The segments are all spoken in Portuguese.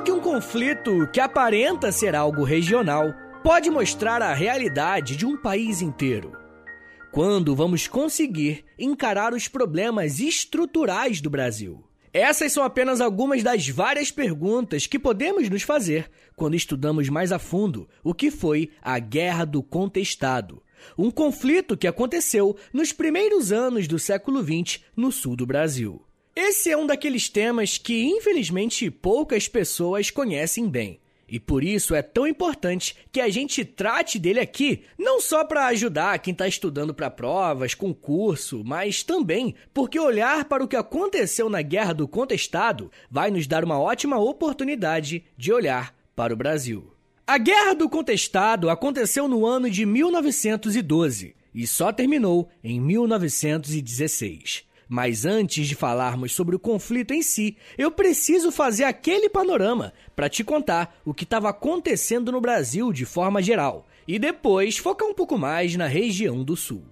Como que um conflito que aparenta ser algo regional pode mostrar a realidade de um país inteiro? Quando vamos conseguir encarar os problemas estruturais do Brasil? Essas são apenas algumas das várias perguntas que podemos nos fazer quando estudamos mais a fundo o que foi a Guerra do Contestado, um conflito que aconteceu nos primeiros anos do século XX no sul do Brasil. Esse é um daqueles temas que, infelizmente, poucas pessoas conhecem bem. E por isso é tão importante que a gente trate dele aqui, não só para ajudar quem está estudando para provas, concurso, mas também porque olhar para o que aconteceu na Guerra do Contestado vai nos dar uma ótima oportunidade de olhar para o Brasil. A Guerra do Contestado aconteceu no ano de 1912 e só terminou em 1916. Mas antes de falarmos sobre o conflito em si, eu preciso fazer aquele panorama para te contar o que estava acontecendo no Brasil de forma geral e depois focar um pouco mais na região do Sul.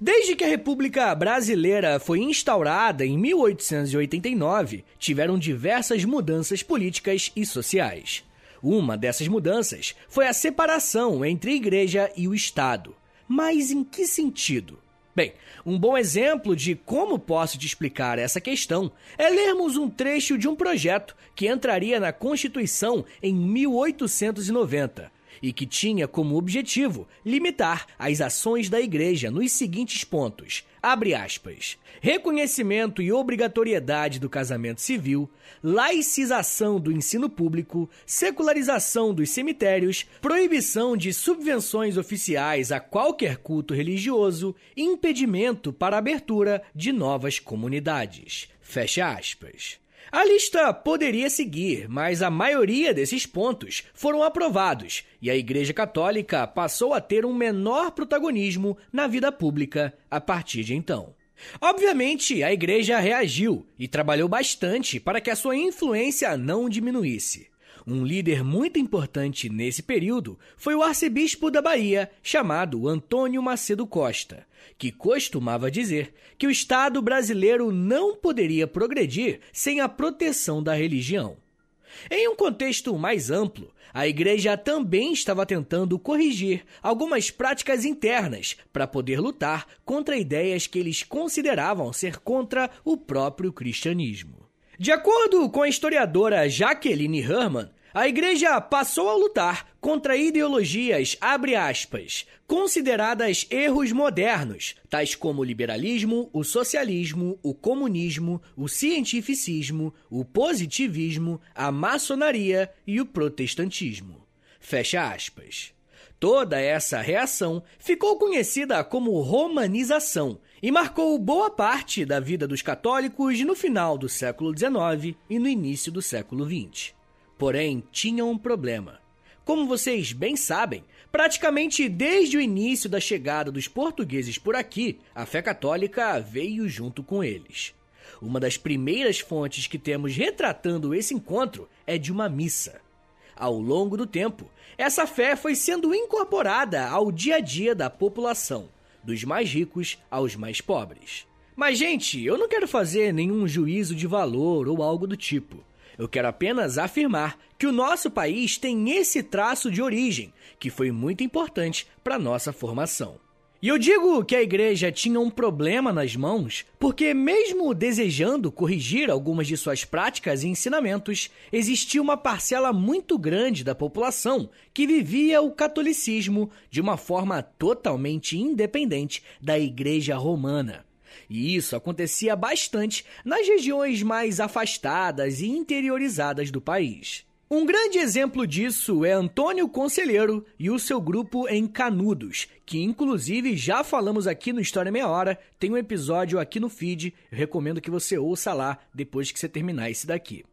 Desde que a República Brasileira foi instaurada em 1889, tiveram diversas mudanças políticas e sociais. Uma dessas mudanças foi a separação entre a Igreja e o Estado. Mas em que sentido? Bem, um bom exemplo de como posso te explicar essa questão é lermos um trecho de um projeto que entraria na Constituição em 1890 e que tinha como objetivo limitar as ações da Igreja nos seguintes pontos: abre aspas, reconhecimento e obrigatoriedade do casamento civil, laicização do ensino público, secularização dos cemitérios, proibição de subvenções oficiais a qualquer culto religioso, impedimento para a abertura de novas comunidades. Fecha aspas. A lista poderia seguir, mas a maioria desses pontos foram aprovados e a Igreja Católica passou a ter um menor protagonismo na vida pública a partir de então. Obviamente, a Igreja reagiu e trabalhou bastante para que a sua influência não diminuísse. Um líder muito importante nesse período foi o arcebispo da Bahia, chamado Antônio Macedo Costa, que costumava dizer que o Estado brasileiro não poderia progredir sem a proteção da religião. Em um contexto mais amplo, a igreja também estava tentando corrigir algumas práticas internas para poder lutar contra ideias que eles consideravam ser contra o próprio cristianismo. De acordo com a historiadora Jacqueline Herman, a igreja passou a lutar contra ideologias, abre aspas, consideradas erros modernos, tais como o liberalismo, o socialismo, o comunismo, o cientificismo, o positivismo, a maçonaria e o protestantismo. Fecha aspas. Toda essa reação ficou conhecida como romanização e marcou boa parte da vida dos católicos no final do século XIX e no início do século XX. Porém, tinha um problema. Como vocês bem sabem, praticamente desde o início da chegada dos portugueses por aqui, a fé católica veio junto com eles. Uma das primeiras fontes que temos retratando esse encontro é de uma missa. Ao longo do tempo, essa fé foi sendo incorporada ao dia a dia da população, dos mais ricos aos mais pobres. Mas, gente, eu não quero fazer nenhum juízo de valor ou algo do tipo. Eu quero apenas afirmar que o nosso país tem esse traço de origem, que foi muito importante para nossa formação. E eu digo que a igreja tinha um problema nas mãos porque, mesmo desejando corrigir algumas de suas práticas e ensinamentos, existia uma parcela muito grande da população que vivia o catolicismo de uma forma totalmente independente da igreja romana. E isso acontecia bastante nas regiões mais afastadas e interiorizadas do país. Um grande exemplo disso é Antônio Conselheiro e o seu grupo em Canudos, que inclusive já falamos aqui no História Meia Hora, tem um episódio aqui no feed, recomendo que você ouça lá depois que você terminar esse daqui.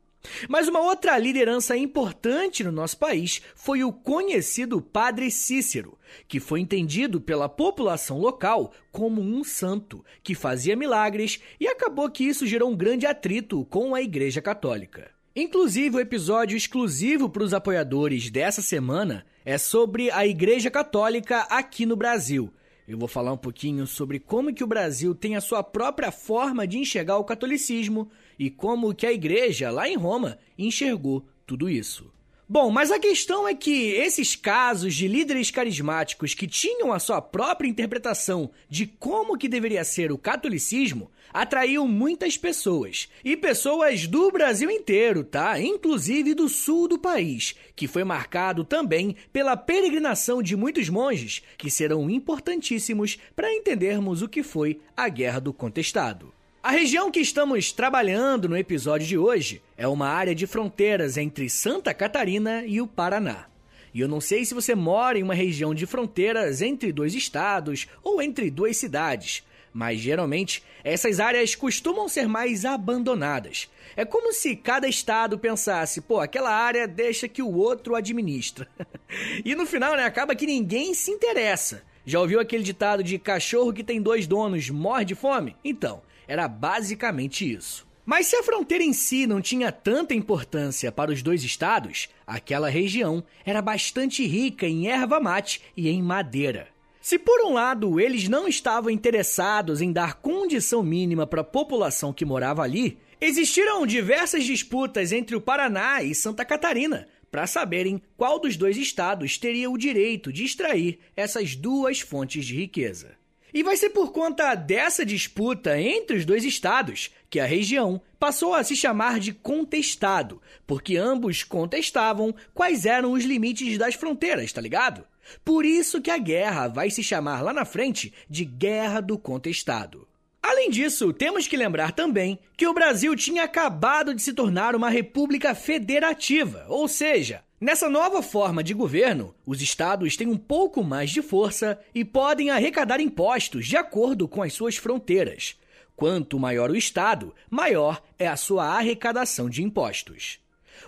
Mas uma outra liderança importante no nosso país foi o conhecido Padre Cícero, que foi entendido pela população local como um santo que fazia milagres e acabou que isso gerou um grande atrito com a Igreja Católica. Inclusive, o episódio exclusivo para os apoiadores dessa semana é sobre a Igreja Católica aqui no Brasil. Eu vou falar um pouquinho sobre como que o Brasil tem a sua própria forma de enxergar o catolicismo e como que a igreja lá em Roma enxergou tudo isso. Bom, mas a questão é que esses casos de líderes carismáticos que tinham a sua própria interpretação de como que deveria ser o catolicismo atraiu muitas pessoas. E pessoas do Brasil inteiro, tá? Inclusive do sul do país, que foi marcado também pela peregrinação de muitos monges, que serão importantíssimos para entendermos o que foi a Guerra do Contestado. A região que estamos trabalhando no episódio de hoje é uma área de fronteiras entre Santa Catarina e o Paraná. E eu não sei se você mora em uma região de fronteiras entre dois estados ou entre duas cidades, mas geralmente essas áreas costumam ser mais abandonadas. É como se cada estado pensasse, pô, aquela área deixa que o outro administra. e no final, né, acaba que ninguém se interessa. Já ouviu aquele ditado de cachorro que tem dois donos morre de fome? Então, era basicamente isso. Mas se a fronteira em si não tinha tanta importância para os dois estados, aquela região era bastante rica em erva mate e em madeira. Se por um lado eles não estavam interessados em dar condição mínima para a população que morava ali, existiram diversas disputas entre o Paraná e Santa Catarina para saberem qual dos dois estados teria o direito de extrair essas duas fontes de riqueza. E vai ser por conta dessa disputa entre os dois estados que a região passou a se chamar de contestado, porque ambos contestavam quais eram os limites das fronteiras, tá ligado? Por isso que a guerra vai se chamar lá na frente de Guerra do Contestado. Além disso, temos que lembrar também que o Brasil tinha acabado de se tornar uma república federativa, ou seja, Nessa nova forma de governo, os estados têm um pouco mais de força e podem arrecadar impostos de acordo com as suas fronteiras. Quanto maior o estado, maior é a sua arrecadação de impostos.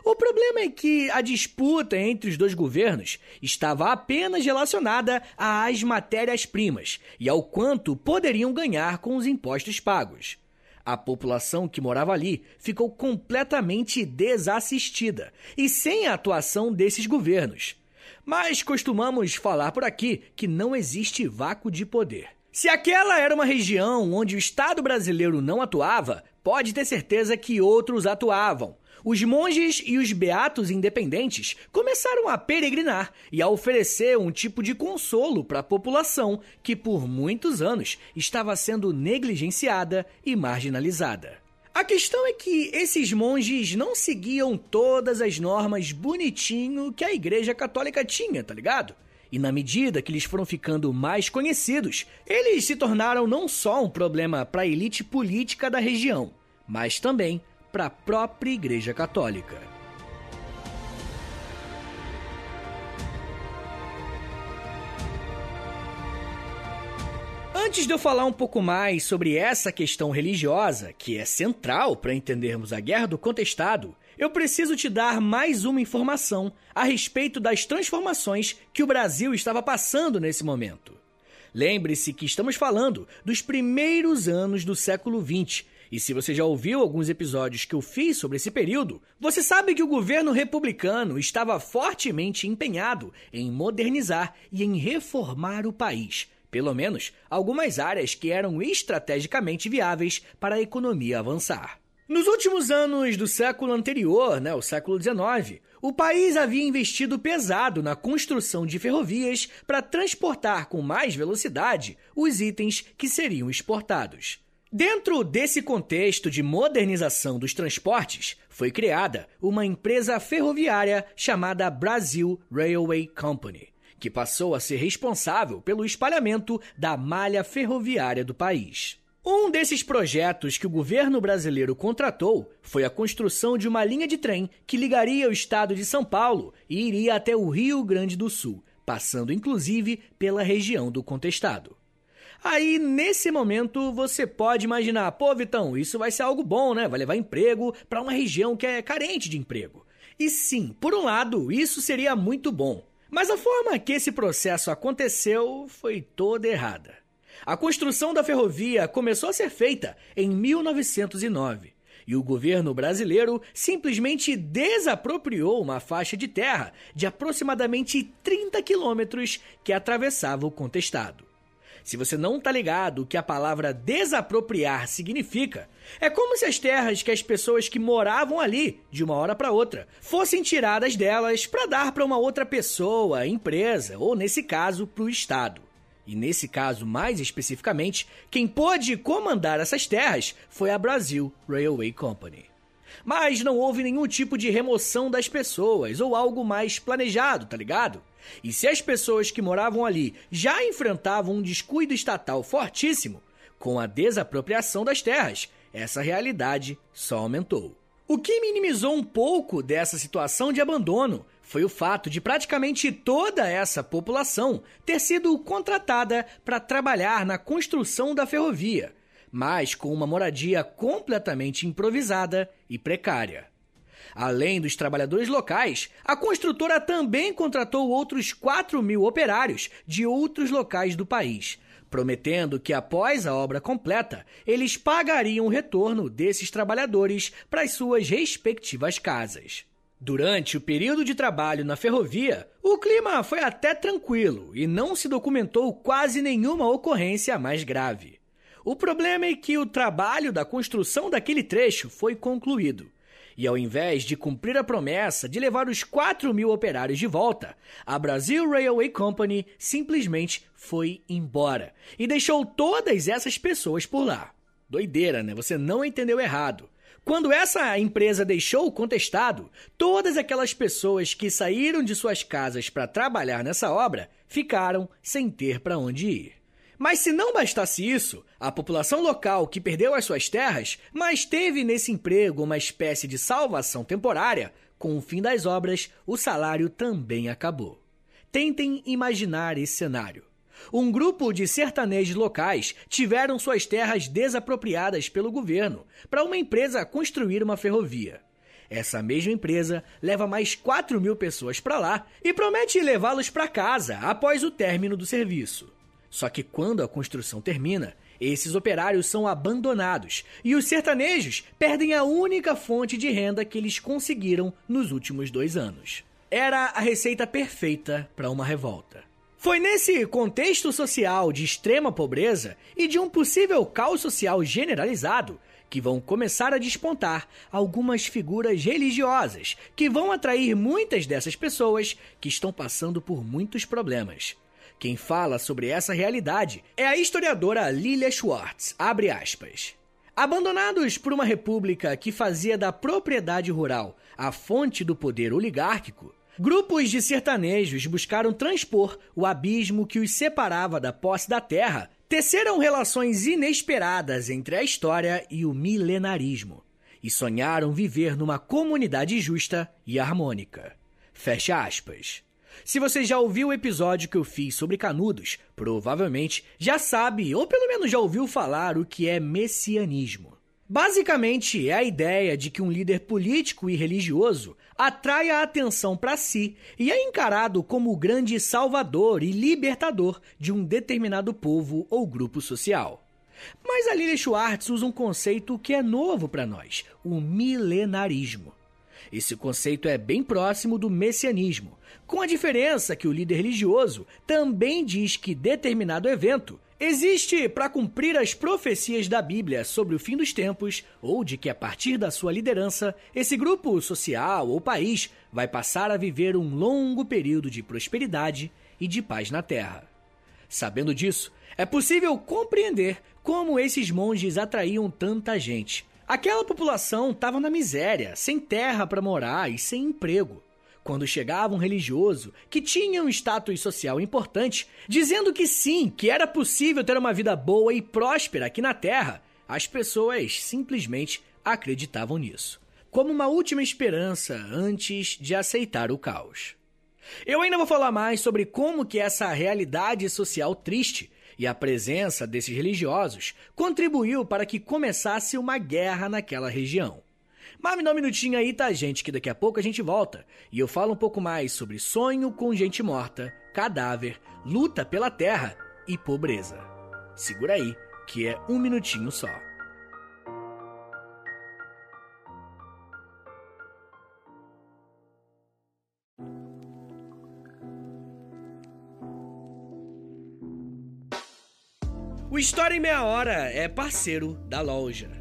O problema é que a disputa entre os dois governos estava apenas relacionada às matérias-primas e ao quanto poderiam ganhar com os impostos pagos. A população que morava ali ficou completamente desassistida e sem a atuação desses governos. Mas costumamos falar por aqui que não existe vácuo de poder. Se aquela era uma região onde o Estado brasileiro não atuava, pode ter certeza que outros atuavam. Os monges e os beatos independentes começaram a peregrinar e a oferecer um tipo de consolo para a população que por muitos anos estava sendo negligenciada e marginalizada. A questão é que esses monges não seguiam todas as normas bonitinho que a Igreja Católica tinha, tá ligado? E na medida que eles foram ficando mais conhecidos, eles se tornaram não só um problema para a elite política da região, mas também para a própria Igreja Católica. Antes de eu falar um pouco mais sobre essa questão religiosa, que é central para entendermos a Guerra do Contestado, eu preciso te dar mais uma informação a respeito das transformações que o Brasil estava passando nesse momento. Lembre-se que estamos falando dos primeiros anos do século XX e se você já ouviu alguns episódios que eu fiz sobre esse período, você sabe que o governo republicano estava fortemente empenhado em modernizar e em reformar o país, pelo menos algumas áreas que eram estrategicamente viáveis para a economia avançar. Nos últimos anos do século anterior, né, o século XIX, o país havia investido pesado na construção de ferrovias para transportar com mais velocidade os itens que seriam exportados. Dentro desse contexto de modernização dos transportes, foi criada uma empresa ferroviária chamada Brasil Railway Company, que passou a ser responsável pelo espalhamento da malha ferroviária do país. Um desses projetos que o governo brasileiro contratou foi a construção de uma linha de trem que ligaria o estado de São Paulo e iria até o Rio Grande do Sul, passando inclusive pela região do contestado. Aí, nesse momento, você pode imaginar, pô, Vitão, isso vai ser algo bom, né? Vai levar emprego para uma região que é carente de emprego. E sim, por um lado, isso seria muito bom. Mas a forma que esse processo aconteceu foi toda errada. A construção da ferrovia começou a ser feita em 1909 e o governo brasileiro simplesmente desapropriou uma faixa de terra de aproximadamente 30 quilômetros que atravessava o contestado. Se você não tá ligado o que a palavra desapropriar significa, é como se as terras que as pessoas que moravam ali, de uma hora para outra, fossem tiradas delas para dar para uma outra pessoa, empresa, ou nesse caso, para o Estado. E nesse caso, mais especificamente, quem pôde comandar essas terras foi a Brasil Railway Company. Mas não houve nenhum tipo de remoção das pessoas ou algo mais planejado, tá ligado? E se as pessoas que moravam ali já enfrentavam um descuido estatal fortíssimo, com a desapropriação das terras, essa realidade só aumentou. O que minimizou um pouco dessa situação de abandono foi o fato de praticamente toda essa população ter sido contratada para trabalhar na construção da ferrovia, mas com uma moradia completamente improvisada e precária. Além dos trabalhadores locais, a construtora também contratou outros 4 mil operários de outros locais do país, prometendo que após a obra completa, eles pagariam o retorno desses trabalhadores para as suas respectivas casas. Durante o período de trabalho na ferrovia, o clima foi até tranquilo e não se documentou quase nenhuma ocorrência mais grave. O problema é que o trabalho da construção daquele trecho foi concluído. E ao invés de cumprir a promessa de levar os 4 mil operários de volta, a Brazil Railway Company simplesmente foi embora e deixou todas essas pessoas por lá. Doideira, né? Você não entendeu errado. Quando essa empresa deixou o contestado, todas aquelas pessoas que saíram de suas casas para trabalhar nessa obra ficaram sem ter para onde ir. Mas se não bastasse isso, a população local que perdeu as suas terras, mas teve nesse emprego uma espécie de salvação temporária, com o fim das obras, o salário também acabou. Tentem imaginar esse cenário. Um grupo de sertanejos locais tiveram suas terras desapropriadas pelo governo para uma empresa construir uma ferrovia. Essa mesma empresa leva mais 4 mil pessoas para lá e promete levá-los para casa após o término do serviço. Só que quando a construção termina, esses operários são abandonados e os sertanejos perdem a única fonte de renda que eles conseguiram nos últimos dois anos. Era a receita perfeita para uma revolta. Foi nesse contexto social de extrema pobreza e de um possível caos social generalizado que vão começar a despontar algumas figuras religiosas que vão atrair muitas dessas pessoas que estão passando por muitos problemas. Quem fala sobre essa realidade é a historiadora Lilia Schwartz, Abandonados por uma república que fazia da propriedade rural a fonte do poder oligárquico, grupos de sertanejos buscaram transpor o abismo que os separava da posse da terra, teceram relações inesperadas entre a história e o milenarismo, e sonharam viver numa comunidade justa e harmônica. Fecha aspas. Se você já ouviu o episódio que eu fiz sobre canudos, provavelmente já sabe, ou pelo menos já ouviu falar o que é messianismo. Basicamente, é a ideia de que um líder político e religioso atrai a atenção para si e é encarado como o grande salvador e libertador de um determinado povo ou grupo social. Mas a Lily Schwartz usa um conceito que é novo para nós: o milenarismo. Esse conceito é bem próximo do messianismo, com a diferença que o líder religioso também diz que determinado evento existe para cumprir as profecias da Bíblia sobre o fim dos tempos, ou de que a partir da sua liderança, esse grupo social ou país vai passar a viver um longo período de prosperidade e de paz na terra. Sabendo disso, é possível compreender como esses monges atraíam tanta gente Aquela população estava na miséria, sem terra para morar e sem emprego. Quando chegava um religioso que tinha um status social importante, dizendo que sim, que era possível ter uma vida boa e próspera aqui na Terra, as pessoas simplesmente acreditavam nisso, como uma última esperança antes de aceitar o caos. Eu ainda vou falar mais sobre como que essa realidade social triste e a presença desses religiosos contribuiu para que começasse uma guerra naquela região. Mas me dá um minutinho aí, tá, gente? Que daqui a pouco a gente volta e eu falo um pouco mais sobre sonho com gente morta, cadáver, luta pela terra e pobreza. Segura aí, que é um minutinho só. O História em Meia Hora é parceiro da loja.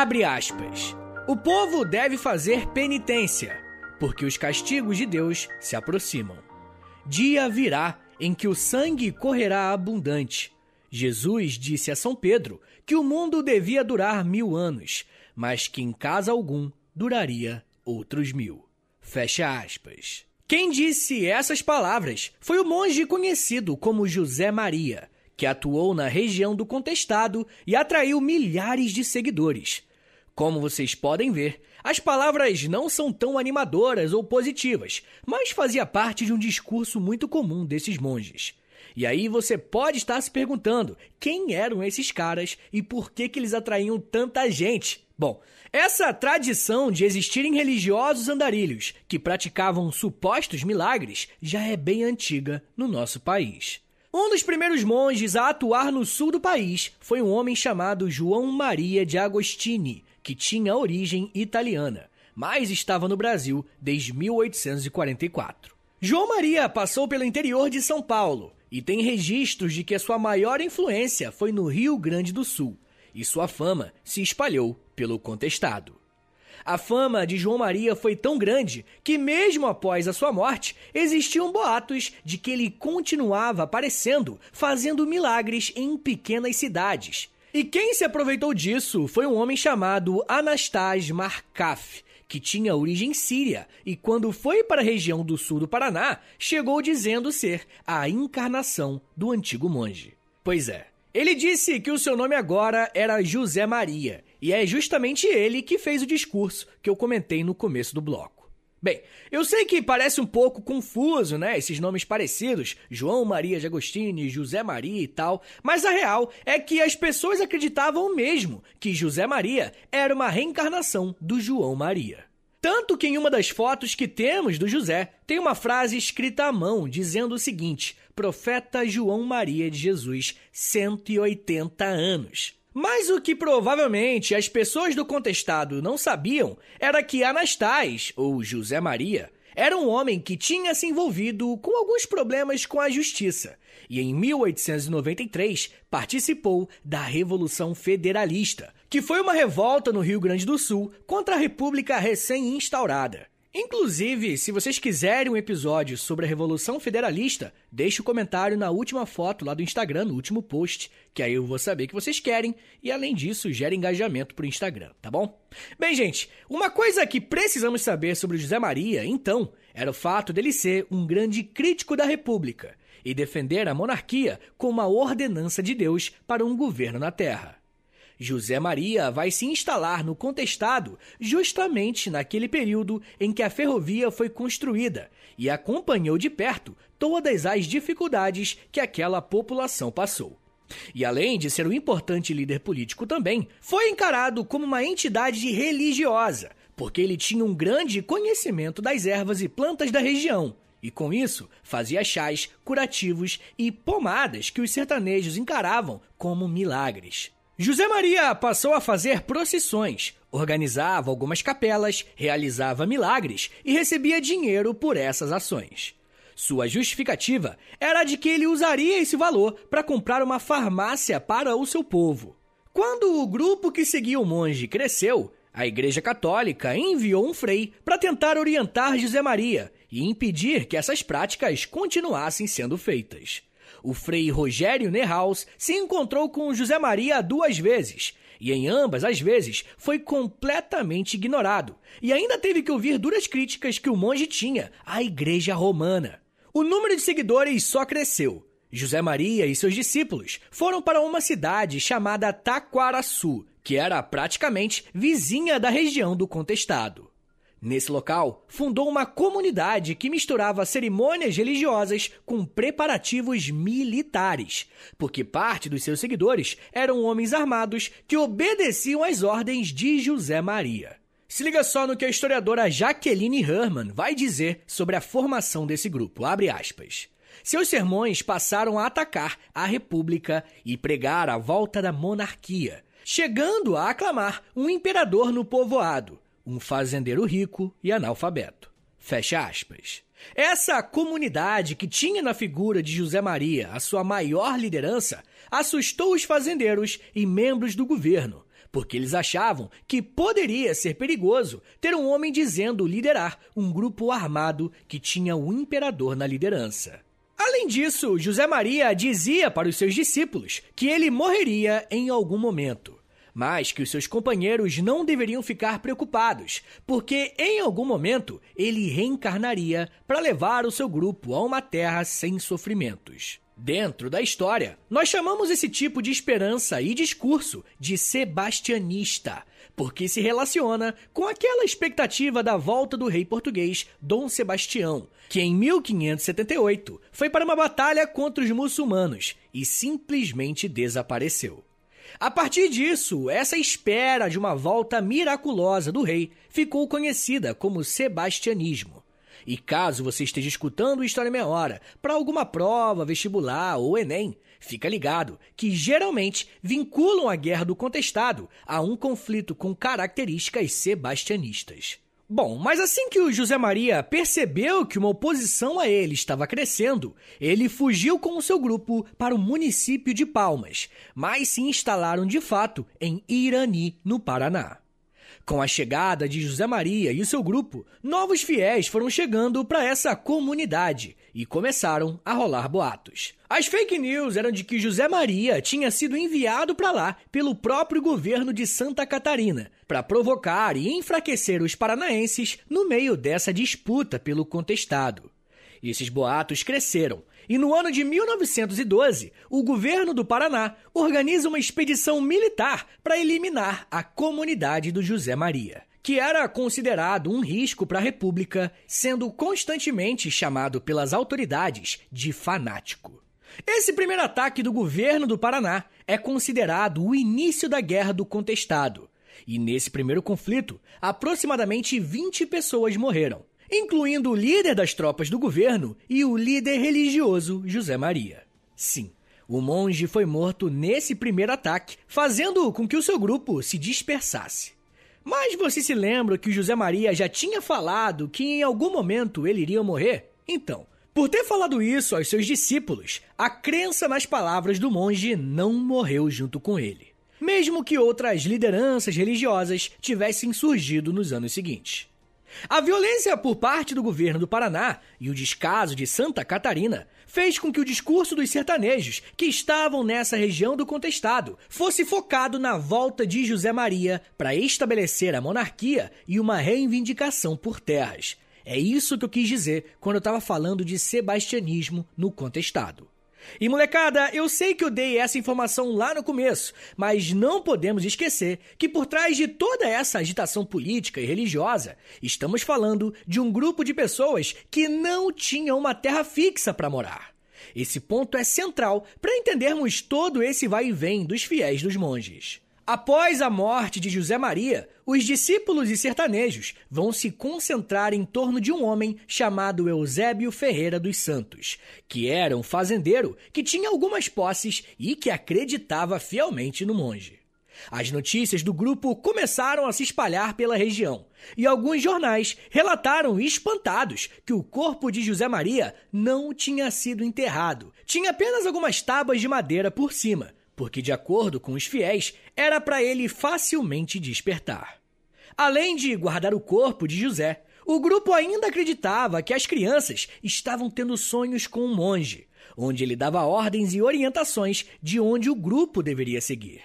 Abre aspas. O povo deve fazer penitência, porque os castigos de Deus se aproximam. Dia virá em que o sangue correrá abundante. Jesus disse a São Pedro que o mundo devia durar mil anos, mas que em casa algum duraria outros mil. Fecha aspas. Quem disse essas palavras foi o monge conhecido como José Maria, que atuou na região do Contestado e atraiu milhares de seguidores. Como vocês podem ver, as palavras não são tão animadoras ou positivas, mas fazia parte de um discurso muito comum desses monges. E aí você pode estar se perguntando quem eram esses caras e por que, que eles atraíam tanta gente. Bom, essa tradição de existirem religiosos andarilhos que praticavam supostos milagres já é bem antiga no nosso país. Um dos primeiros monges a atuar no sul do país foi um homem chamado João Maria de Agostini, que tinha origem italiana, mas estava no Brasil desde 1844. João Maria passou pelo interior de São Paulo, e tem registros de que sua maior influência foi no Rio Grande do Sul, e sua fama se espalhou pelo contestado. A fama de João Maria foi tão grande que, mesmo após a sua morte, existiam boatos de que ele continuava aparecendo, fazendo milagres em pequenas cidades. E quem se aproveitou disso foi um homem chamado Anastas Markaf, que tinha origem síria e, quando foi para a região do sul do Paraná, chegou dizendo ser a encarnação do antigo monge. Pois é, ele disse que o seu nome agora era José Maria, e é justamente ele que fez o discurso que eu comentei no começo do bloco. Bem, eu sei que parece um pouco confuso, né? Esses nomes parecidos, João Maria de Agostini, José Maria e tal, mas a real é que as pessoas acreditavam mesmo que José Maria era uma reencarnação do João Maria. Tanto que em uma das fotos que temos do José, tem uma frase escrita à mão dizendo o seguinte: Profeta João Maria de Jesus, 180 anos. Mas o que provavelmente as pessoas do contestado não sabiam era que Anastácio, ou José Maria, era um homem que tinha se envolvido com alguns problemas com a justiça e em 1893 participou da Revolução Federalista, que foi uma revolta no Rio Grande do Sul contra a República recém-instaurada. Inclusive, se vocês quiserem um episódio sobre a Revolução Federalista, deixe o um comentário na última foto lá do Instagram, no último post, que aí eu vou saber que vocês querem e além disso gera engajamento pro Instagram, tá bom? Bem, gente, uma coisa que precisamos saber sobre José Maria, então, era o fato dele ser um grande crítico da República e defender a monarquia como a ordenança de Deus para um governo na Terra. José Maria vai se instalar no contestado justamente naquele período em que a ferrovia foi construída e acompanhou de perto todas as dificuldades que aquela população passou. E além de ser um importante líder político também, foi encarado como uma entidade religiosa, porque ele tinha um grande conhecimento das ervas e plantas da região. E com isso, fazia chás, curativos e pomadas que os sertanejos encaravam como milagres. José Maria passou a fazer procissões, organizava algumas capelas, realizava milagres e recebia dinheiro por essas ações. Sua justificativa era de que ele usaria esse valor para comprar uma farmácia para o seu povo. Quando o grupo que seguia o monge cresceu, A Igreja Católica enviou um frei para tentar orientar José Maria e impedir que essas práticas continuassem sendo feitas. O frei Rogério Nerhaus se encontrou com José Maria duas vezes e em ambas as vezes foi completamente ignorado e ainda teve que ouvir duras críticas que o monge tinha à Igreja Romana. O número de seguidores só cresceu. José Maria e seus discípulos foram para uma cidade chamada Taquaraçu, que era praticamente vizinha da região do contestado. Nesse local, fundou uma comunidade que misturava cerimônias religiosas com preparativos militares, porque parte dos seus seguidores eram homens armados que obedeciam às ordens de José Maria. Se liga só no que a historiadora Jaqueline Herman vai dizer sobre a formação desse grupo. Abre aspas. Seus sermões passaram a atacar a República e pregar a volta da monarquia, chegando a aclamar um imperador no povoado, um fazendeiro rico e analfabeto. Fecha aspas. Essa comunidade que tinha na figura de José Maria a sua maior liderança assustou os fazendeiros e membros do governo, porque eles achavam que poderia ser perigoso ter um homem dizendo liderar um grupo armado que tinha o imperador na liderança. Além disso, José Maria dizia para os seus discípulos que ele morreria em algum momento, mas que os seus companheiros não deveriam ficar preocupados, porque em algum momento ele reencarnaria para levar o seu grupo a uma terra sem sofrimentos. Dentro da história, nós chamamos esse tipo de esperança e discurso de sebastianista, porque se relaciona com aquela expectativa da volta do rei português Dom Sebastião, que em 1578 foi para uma batalha contra os muçulmanos e simplesmente desapareceu. A partir disso, essa espera de uma volta miraculosa do rei ficou conhecida como sebastianismo. E caso você esteja escutando História Meia Hora para alguma prova, vestibular ou Enem, fica ligado que geralmente vinculam a Guerra do Contestado a um conflito com características sebastianistas. Bom, mas assim que o José Maria percebeu que uma oposição a ele estava crescendo, ele fugiu com o seu grupo para o município de Palmas, mas se instalaram de fato em Irani, no Paraná. Com a chegada de José Maria e o seu grupo, novos fiéis foram chegando para essa comunidade e começaram a rolar boatos. As fake news eram de que José Maria tinha sido enviado para lá pelo próprio governo de Santa Catarina para provocar e enfraquecer os paranaenses no meio dessa disputa pelo contestado. Esses boatos cresceram e no ano de 1912, o governo do Paraná organiza uma expedição militar para eliminar a comunidade do José Maria, que era considerado um risco para a República, sendo constantemente chamado pelas autoridades de fanático. Esse primeiro ataque do governo do Paraná é considerado o início da Guerra do Contestado. E nesse primeiro conflito, aproximadamente 20 pessoas morreram, incluindo o líder das tropas do governo e o líder religioso José Maria. Sim, o monge foi morto nesse primeiro ataque, fazendo com que o seu grupo se dispersasse. Mas você se lembra que o José Maria já tinha falado que em algum momento ele iria morrer? Então, por ter falado isso aos seus discípulos, a crença nas palavras do monge não morreu junto com ele, mesmo que outras lideranças religiosas tivessem surgido nos anos seguintes. A violência por parte do governo do Paraná e o descaso de Santa Catarina fez com que o discurso dos sertanejos que estavam nessa região do contestado fosse focado na volta de José Maria para estabelecer a monarquia e uma reivindicação por terras. É isso que eu quis dizer quando eu estava falando de sebastianismo no contestado. E molecada, eu sei que eu dei essa informação lá no começo, mas não podemos esquecer que por trás de toda essa agitação política e religiosa, estamos falando de um grupo de pessoas que não tinham uma terra fixa para morar. Esse ponto é central para entendermos todo esse vai e vem dos fiéis dos monges. Após a morte de José Maria, os discípulos e sertanejos vão se concentrar em torno de um homem chamado Eusébio Ferreira dos Santos, que era um fazendeiro que tinha algumas posses e que acreditava fielmente no monge. As notícias do grupo começaram a se espalhar pela região, e alguns jornais relataram espantados que o corpo de José Maria não tinha sido enterrado, tinha apenas algumas tábuas de madeira por cima porque, de acordo com os fiéis, era para ele facilmente despertar. Além de guardar o corpo de José, o grupo ainda acreditava que as crianças estavam tendo sonhos com um monge, onde ele dava ordens e orientações de onde o grupo deveria seguir.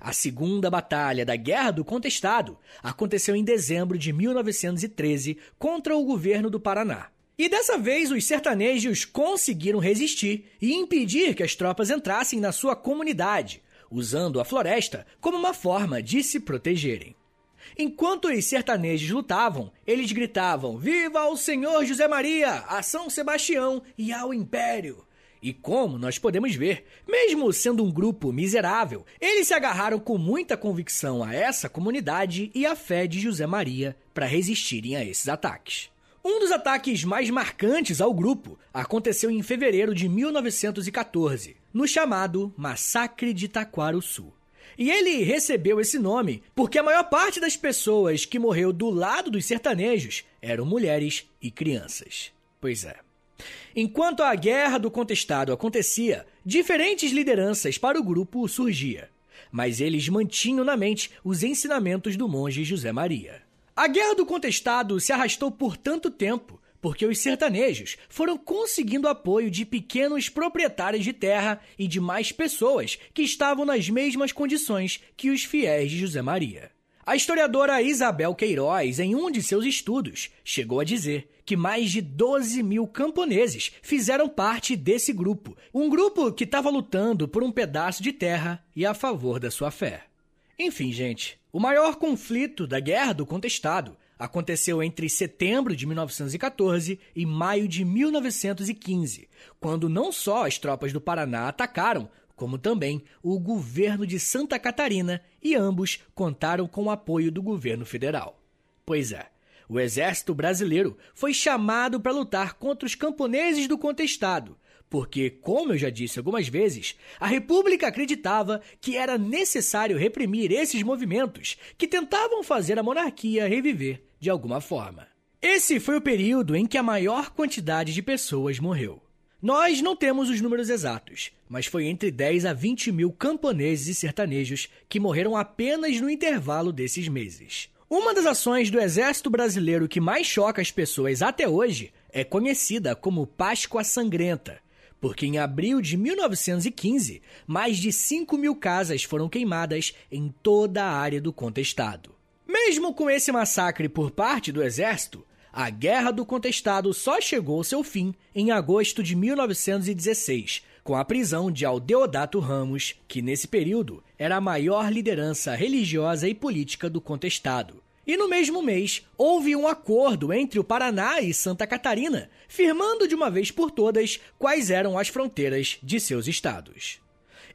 A segunda batalha da Guerra do Contestado aconteceu em dezembro de 1913 contra o governo do Paraná. E dessa vez os sertanejos conseguiram resistir e impedir que as tropas entrassem na sua comunidade, usando a floresta como uma forma de se protegerem. Enquanto os sertanejos lutavam, eles gritavam: Viva o Senhor José Maria, a São Sebastião e ao Império! E como nós podemos ver, mesmo sendo um grupo miserável, eles se agarraram com muita convicção a essa comunidade e à fé de José Maria para resistirem a esses ataques. Um dos ataques mais marcantes ao grupo aconteceu em fevereiro de 1914, no chamado Massacre de Taquaruçu. E ele recebeu esse nome porque a maior parte das pessoas que morreu do lado dos sertanejos eram mulheres e crianças. Pois é. Enquanto a guerra do contestado acontecia, diferentes lideranças para o grupo surgia, mas eles mantinham na mente os ensinamentos do monge José Maria. A guerra do contestado se arrastou por tanto tempo porque os sertanejos foram conseguindo apoio de pequenos proprietários de terra e de mais pessoas que estavam nas mesmas condições que os fiéis de José Maria. A historiadora Isabel Queiroz, em um de seus estudos, chegou a dizer que mais de 12 mil camponeses fizeram parte desse grupo, um grupo que estava lutando por um pedaço de terra e a favor da sua fé. Enfim, gente, o maior conflito da Guerra do Contestado aconteceu entre setembro de 1914 e maio de 1915, quando não só as tropas do Paraná atacaram, como também o governo de Santa Catarina, e ambos contaram com o apoio do governo federal. Pois é, o exército brasileiro foi chamado para lutar contra os camponeses do contestado, porque, como eu já disse algumas vezes, a República acreditava que era necessário reprimir esses movimentos que tentavam fazer a monarquia reviver de alguma forma. Esse foi o período em que a maior quantidade de pessoas morreu. Nós não temos os números exatos, mas foi entre 10 a 20 mil camponeses e sertanejos que morreram apenas no intervalo desses meses. Uma das ações do Exército Brasileiro que mais choca as pessoas até hoje é conhecida como Páscoa Sangrenta, porque em abril de 1915, mais de 5 mil casas foram queimadas em toda a área do contestado. Mesmo com esse massacre por parte do exército, a Guerra do Contestado só chegou ao seu fim em agosto de 1916, com a prisão de Aldeodato Ramos, que nesse período era a maior liderança religiosa e política do contestado. E no mesmo mês, houve um acordo entre o Paraná e Santa Catarina, firmando de uma vez por todas quais eram as fronteiras de seus estados.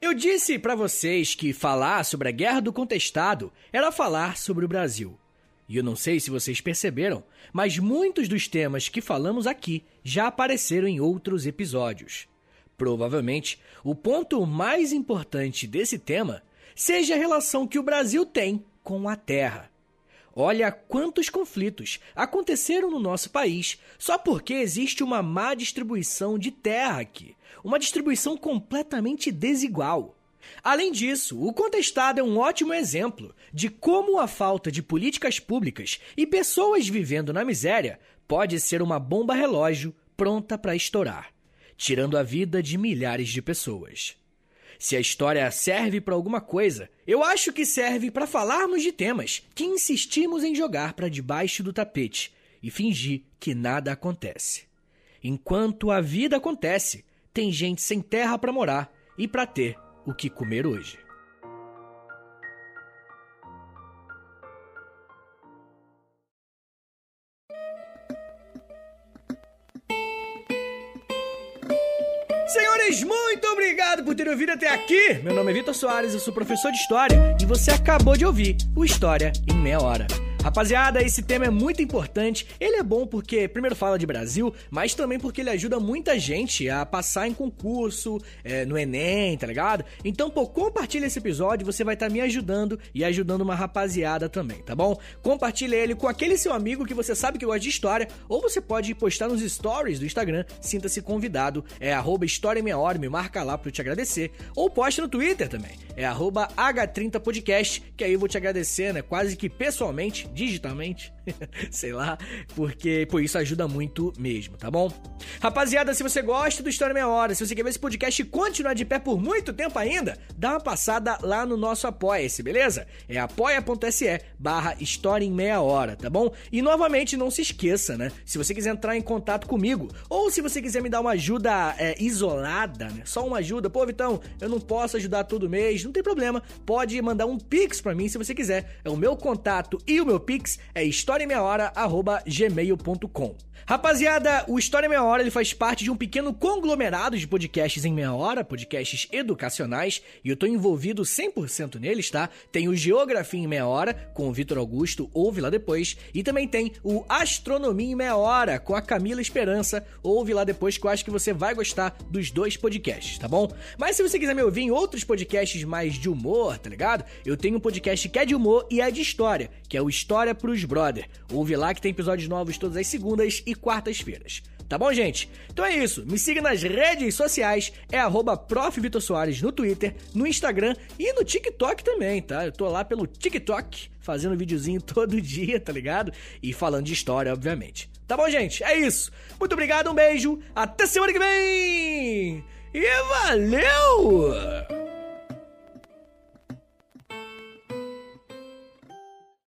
Eu disse para vocês que falar sobre a Guerra do Contestado era falar sobre o Brasil. E eu não sei se vocês perceberam, mas muitos dos temas que falamos aqui já apareceram em outros episódios. Provavelmente, o ponto mais importante desse tema seja a relação que o Brasil tem com a Terra. Olha quantos conflitos aconteceram no nosso país só porque existe uma má distribuição de terra aqui, uma distribuição completamente desigual. Além disso, o contestado é um ótimo exemplo de como a falta de políticas públicas e pessoas vivendo na miséria pode ser uma bomba relógio pronta para estourar, tirando a vida de milhares de pessoas. Se a história serve para alguma coisa, eu acho que serve para falarmos de temas que insistimos em jogar para debaixo do tapete e fingir que nada acontece. Enquanto a vida acontece, tem gente sem terra para morar e para ter o que comer hoje. Senhores, muito obrigado por terem ouvido até aqui. Meu nome é Vitor Soares, eu sou professor de História e você acabou de ouvir o História em Meia Hora. Rapaziada, esse tema é muito importante. Ele é bom porque, primeiro, fala de Brasil, mas também porque ele ajuda muita gente a passar em concurso, é, no Enem, tá ligado? Então, pô, compartilha esse episódio, você vai estar tá me ajudando e ajudando uma rapaziada também, tá bom? Compartilha ele com aquele seu amigo que você sabe que gosta de história, ou você pode postar nos stories do Instagram, sinta-se convidado, é arroba História Meia Hora, me marca lá pra eu te agradecer, ou posta no Twitter também, é arroba H30podcast, que aí eu vou te agradecer, né, quase que pessoalmente, digitalmente, sei lá, porque por isso ajuda muito mesmo, tá bom? Rapaziada, se você gosta do História Meia Hora, se você quer ver esse podcast continuar de pé por muito tempo ainda, dá uma passada lá no nosso Apoia-se, beleza? É apoia.se barra História em Meia Hora, tá bom? E novamente, não se esqueça, né? Se você quiser entrar em contato comigo, ou se você quiser me dar uma ajuda é, isolada, né? Só uma ajuda, pô, Vitão, eu não posso ajudar todo mês, não tem problema, pode mandar um pix pra mim se você quiser. É o meu contato e o meu pix é historiaemmeiahora@gmail.com. Rapaziada, o História Meia Hora ele faz parte de um pequeno conglomerado de podcasts em meia hora, podcasts educacionais, e eu tô envolvido 100% neles, tá? Tem o Geografia em Meia Hora, com o Vitor Augusto, ouve lá depois, e também tem o Astronomia em Meia Hora, com a Camila Esperança, ouve lá depois que eu acho que você vai gostar dos dois podcasts, tá bom? Mas se você quiser me ouvir em outros podcasts mais de humor, tá ligado? Eu tenho um podcast que é de humor e é de história, que é o História pros Brother. Ouve lá que tem episódios novos todas as segundas e quartas-feiras. Tá bom, gente? Então é isso. Me siga nas redes sociais, é arroba no Twitter, no Instagram e no TikTok também, tá? Eu tô lá pelo TikTok, fazendo videozinho todo dia, tá ligado? E falando de história, obviamente. Tá bom, gente? É isso. Muito obrigado, um beijo, até semana que vem! E valeu!